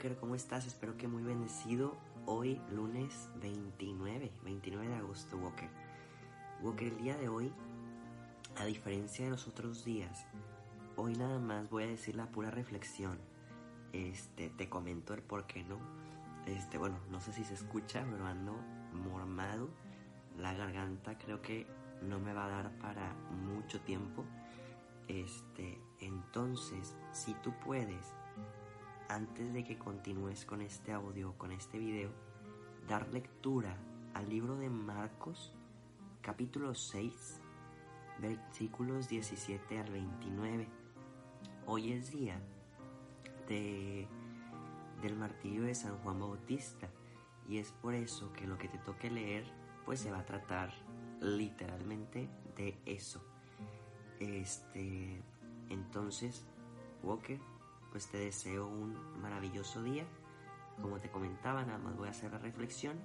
Walker, ¿cómo estás? Espero que muy bendecido. Hoy, lunes 29, 29 de agosto, Walker. Walker, el día de hoy, a diferencia de los otros días, hoy nada más voy a decir la pura reflexión. Este, te comento el por qué no. Este, bueno, no sé si se escucha, pero ando mormado. La garganta creo que no me va a dar para mucho tiempo. Este, entonces, si tú puedes, antes de que continúes con este audio, con este video, dar lectura al libro de Marcos, capítulo 6, versículos 17 al 29. Hoy es día de, del martirio de San Juan Bautista y es por eso que lo que te toque leer pues se va a tratar literalmente de eso. Este, entonces, Walker, pues te deseo un maravilloso día. Como te comentaba, nada más voy a hacer la reflexión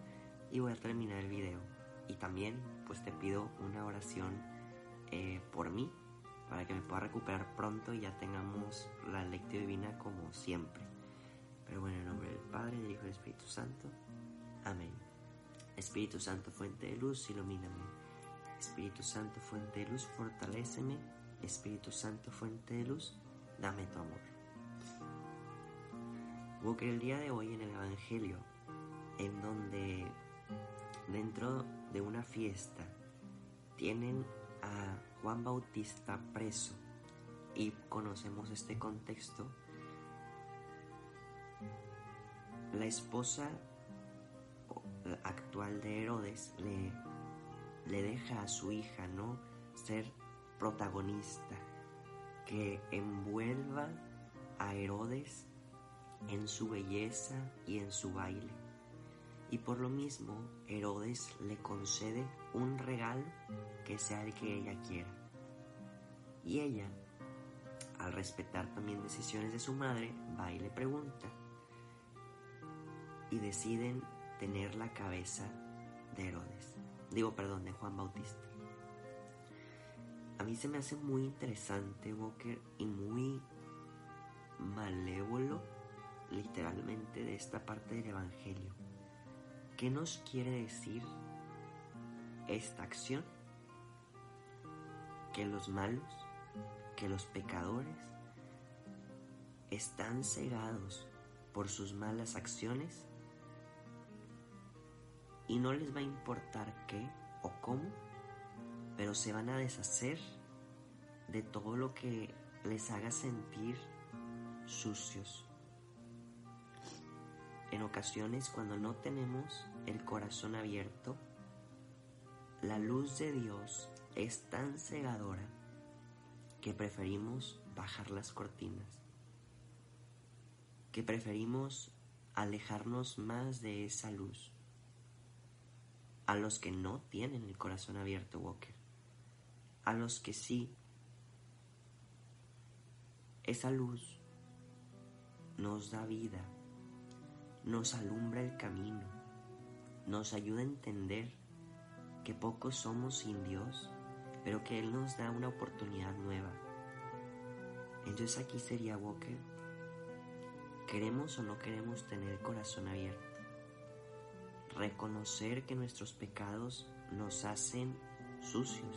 y voy a terminar el video. Y también pues te pido una oración eh, por mí para que me pueda recuperar pronto y ya tengamos la lectura divina como siempre. Pero bueno, en nombre del Padre, del Hijo y del Espíritu Santo. Amén. Espíritu Santo, fuente de luz, ilumíname. Espíritu Santo, fuente de luz, fortaléceme. Espíritu Santo, fuente de luz, dame tu amor que el día de hoy en el Evangelio, en donde dentro de una fiesta tienen a Juan Bautista preso y conocemos este contexto, la esposa actual de Herodes le, le deja a su hija no ser protagonista, que envuelva a Herodes en su belleza y en su baile. Y por lo mismo Herodes le concede un regalo que sea el que ella quiera. Y ella, al respetar también decisiones de su madre, va y le pregunta. Y deciden tener la cabeza de Herodes. Digo, perdón, de Juan Bautista. A mí se me hace muy interesante, Walker, y muy malévolo literalmente de esta parte del Evangelio. ¿Qué nos quiere decir esta acción? Que los malos, que los pecadores están cegados por sus malas acciones y no les va a importar qué o cómo, pero se van a deshacer de todo lo que les haga sentir sucios, en ocasiones cuando no tenemos el corazón abierto, la luz de Dios es tan cegadora que preferimos bajar las cortinas, que preferimos alejarnos más de esa luz. A los que no tienen el corazón abierto, Walker. A los que sí, esa luz nos da vida, nos alumbra el camino, nos ayuda a entender que pocos somos sin Dios, pero que Él nos da una oportunidad nueva. Entonces aquí sería Walker, ¿queremos o no queremos tener el corazón abierto? Reconocer que nuestros pecados nos hacen sucios,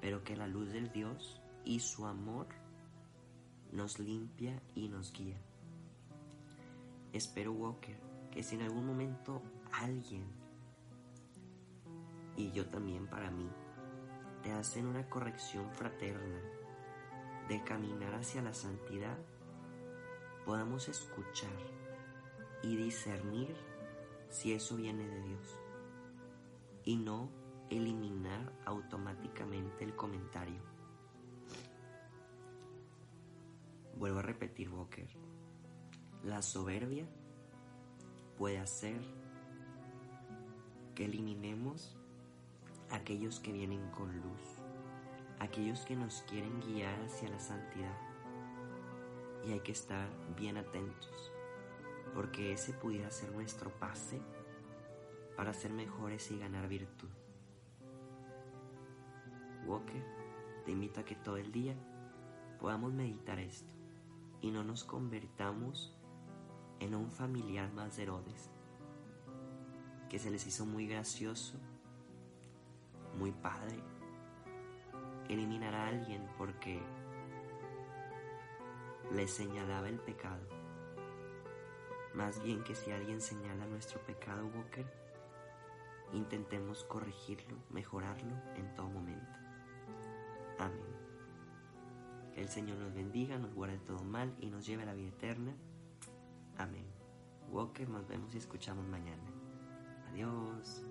pero que la luz del Dios y su amor nos limpia y nos guía. Espero, Walker, que si en algún momento alguien, y yo también para mí, te hacen una corrección fraterna de caminar hacia la santidad, podamos escuchar y discernir si eso viene de Dios y no eliminar automáticamente el comentario. Vuelvo a repetir, Walker la soberbia puede hacer que eliminemos aquellos que vienen con luz, aquellos que nos quieren guiar hacia la santidad. Y hay que estar bien atentos, porque ese pudiera ser nuestro pase para ser mejores y ganar virtud. Walker, te invito a que todo el día podamos meditar esto y no nos convertamos en un familiar más de Herodes, que se les hizo muy gracioso, muy padre, eliminar a alguien porque le señalaba el pecado. Más bien que si alguien señala nuestro pecado, Walker, intentemos corregirlo, mejorarlo en todo momento. Amén. Que el Señor nos bendiga, nos guarde todo mal y nos lleve a la vida eterna. Walker, nos vemos y escuchamos mañana. Adiós.